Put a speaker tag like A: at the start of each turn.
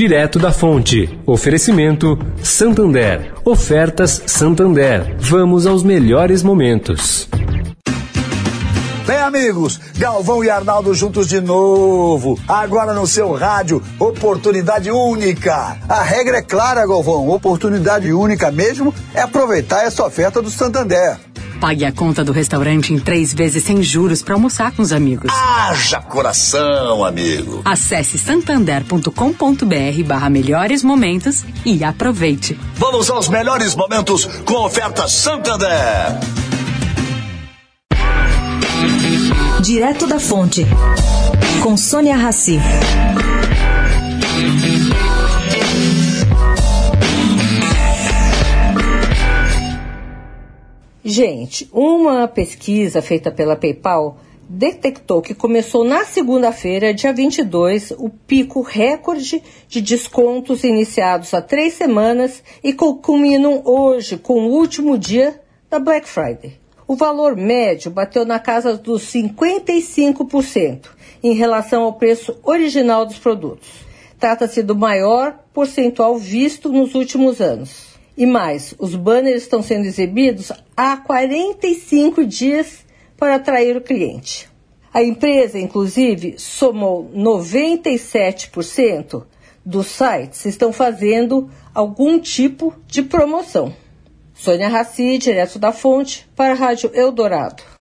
A: Direto da Fonte. Oferecimento Santander. Ofertas Santander. Vamos aos melhores momentos.
B: Bem, amigos, Galvão e Arnaldo juntos de novo. Agora no seu rádio, oportunidade única. A regra é clara, Galvão. Oportunidade única mesmo é aproveitar essa oferta do Santander.
C: Pague a conta do restaurante em três vezes sem juros para almoçar com os amigos.
B: Haja coração, amigo.
C: Acesse santander.com.br barra melhores momentos e aproveite.
B: Vamos aos melhores momentos com oferta Santander.
D: Direto da Fonte, com Sônia Rassi.
E: Gente, uma pesquisa feita pela PayPal detectou que começou na segunda-feira, dia 22, o pico recorde de descontos iniciados há três semanas e culminam hoje com o último dia da Black Friday. O valor médio bateu na casa dos 55% em relação ao preço original dos produtos. Trata-se do maior percentual visto nos últimos anos. E mais, os banners estão sendo exibidos há 45 dias para atrair o cliente. A empresa, inclusive, somou 97% dos sites estão fazendo algum tipo de promoção. Sônia Raci, direto da fonte, para a Rádio Eldorado.